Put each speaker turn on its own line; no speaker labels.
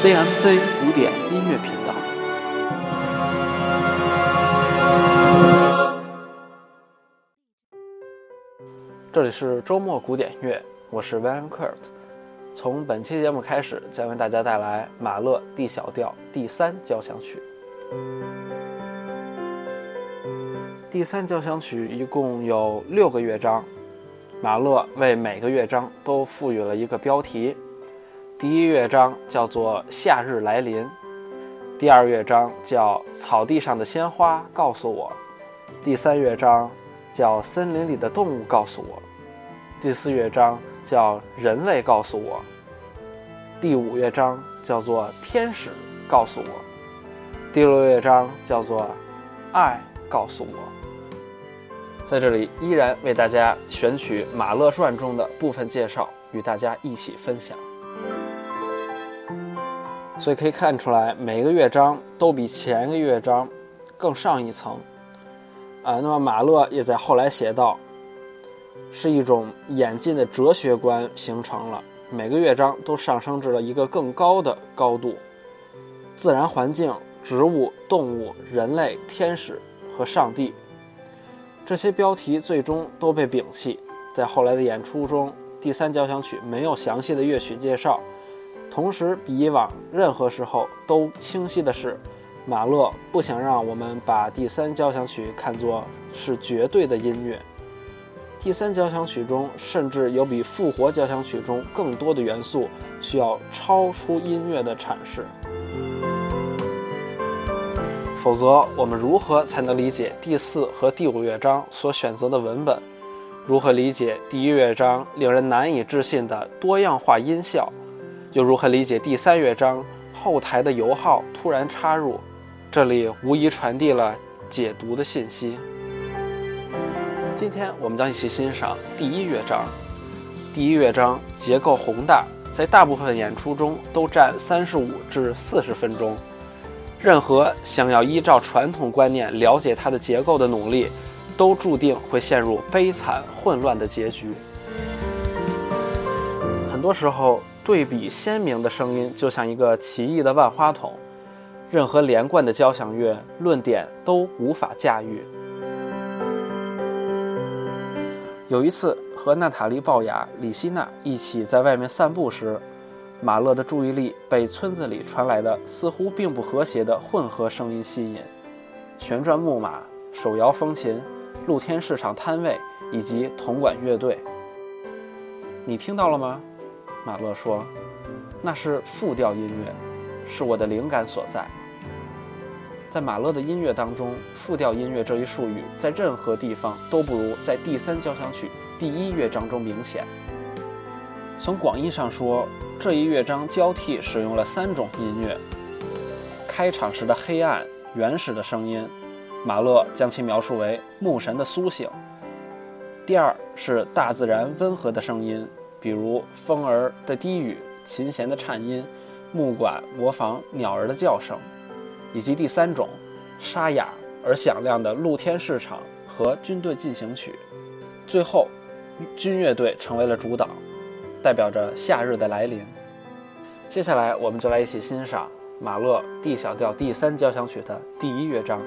CMC 古典音乐频道。这里是周末古典乐，我是 Van Kurt。从本期节目开始，将为大家带来马勒 D 小调第三交响曲。第三交响曲一共有六个乐章，马勒为每个乐章都赋予了一个标题。第一乐章叫做《夏日来临》，第二乐章叫《草地上的鲜花告诉我》，第三乐章叫《森林里的动物告诉我》，第四乐章叫《人类告诉我》，第五乐章叫做《天使告诉我》，第六乐章叫做《爱告诉我》。在这里，依然为大家选取马勒传中的部分介绍，与大家一起分享。所以可以看出来，每个乐章都比前一个乐章更上一层。啊，那么马勒也在后来写道，是一种演进的哲学观形成了，每个乐章都上升至了一个更高的高度。自然环境、植物、动物、人类、天使和上帝。这些标题最终都被摒弃，在后来的演出中，第三交响曲没有详细的乐曲介绍。同时，比以往任何时候都清晰的是，马勒不想让我们把第三交响曲看作是绝对的音乐。第三交响曲中甚至有比复活交响曲中更多的元素需要超出音乐的阐释。否则，我们如何才能理解第四和第五乐章所选择的文本？如何理解第一乐章令人难以置信的多样化音效？又如何理解第三乐章后台的油耗突然插入？这里无疑传递了解读的信息。今天我们将一起欣赏第一乐章。第一乐章结构宏大，在大部分演出中都占三十五至四十分钟。任何想要依照传统观念了解它的结构的努力，都注定会陷入悲惨混乱的结局。很多时候，对比鲜明的声音就像一个奇异的万花筒，任何连贯的交响乐论点都无法驾驭。有一次，和娜塔莉·鲍雅、李希娜一起在外面散步时。马勒的注意力被村子里传来的似乎并不和谐的混合声音吸引：旋转木马、手摇风琴、露天市场摊位以及铜管乐队。你听到了吗？马勒说：“那是复调音乐，是我的灵感所在。”在马勒的音乐当中，“复调音乐”这一术语在任何地方都不如在第三交响曲第一乐章中明显。从广义上说，这一乐章交替使用了三种音乐：开场时的黑暗、原始的声音，马勒将其描述为牧神的苏醒；第二是大自然温和的声音，比如风儿的低语、琴弦的颤音、木管模仿鸟儿的叫声；以及第三种沙哑而响亮的露天市场和军队进行曲。最后，军乐队成为了主导。代表着夏日的来临。接下来，我们就来一起欣赏马勒 D 小调第三交响曲的第一乐章。